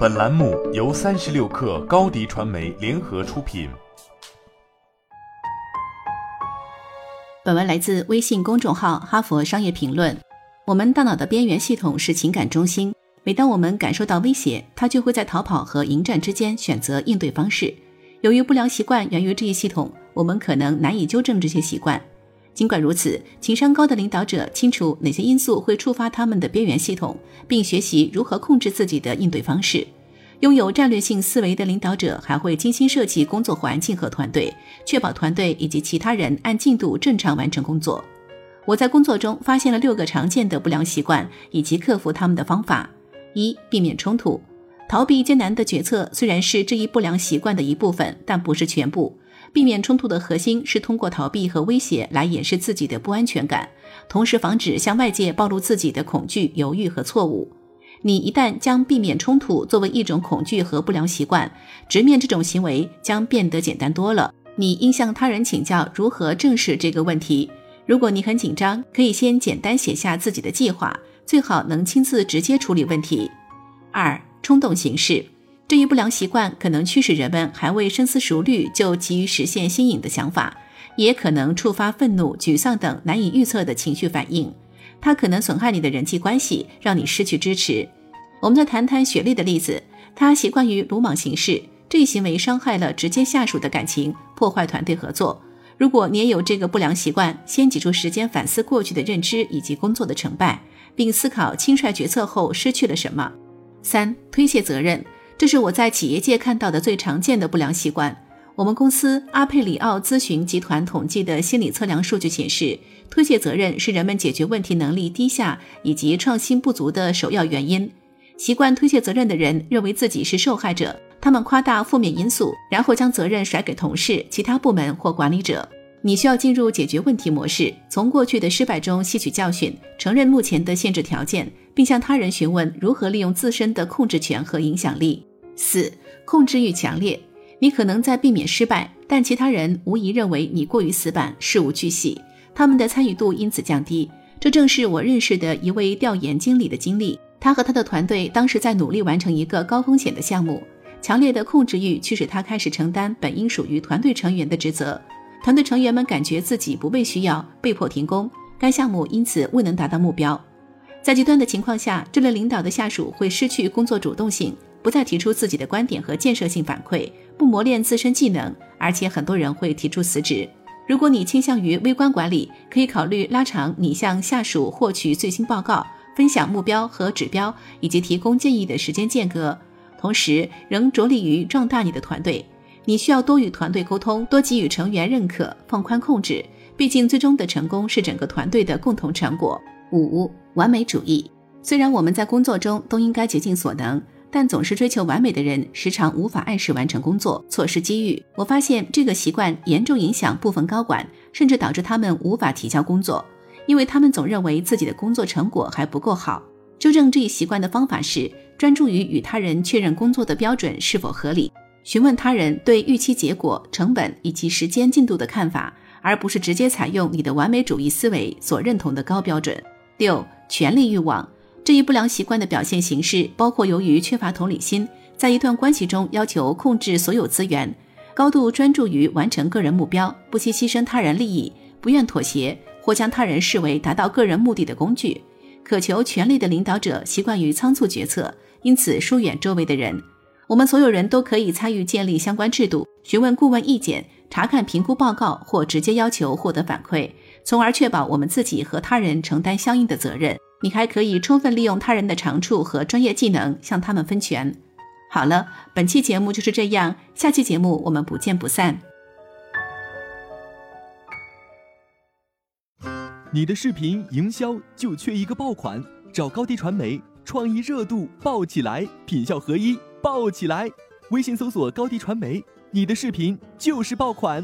本栏目由三十六氪高低传媒联合出品。本文来自微信公众号《哈佛商业评论》。我们大脑的边缘系统是情感中心，每当我们感受到威胁，它就会在逃跑和迎战之间选择应对方式。由于不良习惯源于这一系统，我们可能难以纠正这些习惯。尽管如此，情商高的领导者清楚哪些因素会触发他们的边缘系统，并学习如何控制自己的应对方式。拥有战略性思维的领导者还会精心设计工作环境和团队，确保团队以及其他人按进度正常完成工作。我在工作中发现了六个常见的不良习惯以及克服他们的方法：一、避免冲突，逃避艰难的决策虽然是这一不良习惯的一部分，但不是全部。避免冲突的核心是通过逃避和威胁来掩饰自己的不安全感，同时防止向外界暴露自己的恐惧、犹豫和错误。你一旦将避免冲突作为一种恐惧和不良习惯，直面这种行为将变得简单多了。你应向他人请教如何正视这个问题。如果你很紧张，可以先简单写下自己的计划，最好能亲自直接处理问题。二、冲动行事。这一不良习惯可能驱使人们还未深思熟虑就急于实现新颖的想法，也可能触发愤怒、沮丧等难以预测的情绪反应。它可能损害你的人际关系，让你失去支持。我们再谈谈雪莉的例子，她习惯于鲁莽行事，这一行为伤害了直接下属的感情，破坏团队合作。如果你也有这个不良习惯，先挤出时间反思过去的认知以及工作的成败，并思考轻率决策后失去了什么。三、推卸责任。这是我在企业界看到的最常见的不良习惯。我们公司阿佩里奥咨询集团统计的心理测量数据显示，推卸责任是人们解决问题能力低下以及创新不足的首要原因。习惯推卸责任的人认为自己是受害者，他们夸大负面因素，然后将责任甩给同事、其他部门或管理者。你需要进入解决问题模式，从过去的失败中吸取教训，承认目前的限制条件，并向他人询问如何利用自身的控制权和影响力。四、控制欲强烈。你可能在避免失败，但其他人无疑认为你过于死板，事无巨细，他们的参与度因此降低。这正是我认识的一位调研经理的经历。他和他的团队当时在努力完成一个高风险的项目，强烈的控制欲驱使他开始承担本应属于团队成员的职责。团队成员们感觉自己不被需要，被迫停工，该项目因此未能达到目标。在极端的情况下，这类领导的下属会失去工作主动性，不再提出自己的观点和建设性反馈，不磨练自身技能，而且很多人会提出辞职。如果你倾向于微观管理，可以考虑拉长你向下属获取最新报告、分享目标和指标以及提供建议的时间间隔，同时仍着力于壮大你的团队。你需要多与团队沟通，多给予成员认可，放宽控制。毕竟，最终的成功是整个团队的共同成果。五、完美主义。虽然我们在工作中都应该竭尽所能，但总是追求完美的人，时常无法按时完成工作，错失机遇。我发现这个习惯严重影响部分高管，甚至导致他们无法提交工作，因为他们总认为自己的工作成果还不够好。纠正这一习惯的方法是专注于与他人确认工作的标准是否合理。询问他人对预期结果、成本以及时间进度的看法，而不是直接采用你的完美主义思维所认同的高标准。六、权力欲望这一不良习惯的表现形式包括由于缺乏同理心，在一段关系中要求控制所有资源，高度专注于完成个人目标，不惜牺牲他人利益，不愿妥协或将他人视为达到个人目的的工具。渴求权力的领导者习惯于仓促决策，因此疏远周围的人。我们所有人都可以参与建立相关制度，询问顾问意见，查看评估报告，或直接要求获得反馈，从而确保我们自己和他人承担相应的责任。你还可以充分利用他人的长处和专业技能，向他们分权。好了，本期节目就是这样，下期节目我们不见不散。你的视频营销就缺一个爆款，找高低传媒，创意热度爆起来，品效合一。爆起来！微信搜索高低传媒，你的视频就是爆款。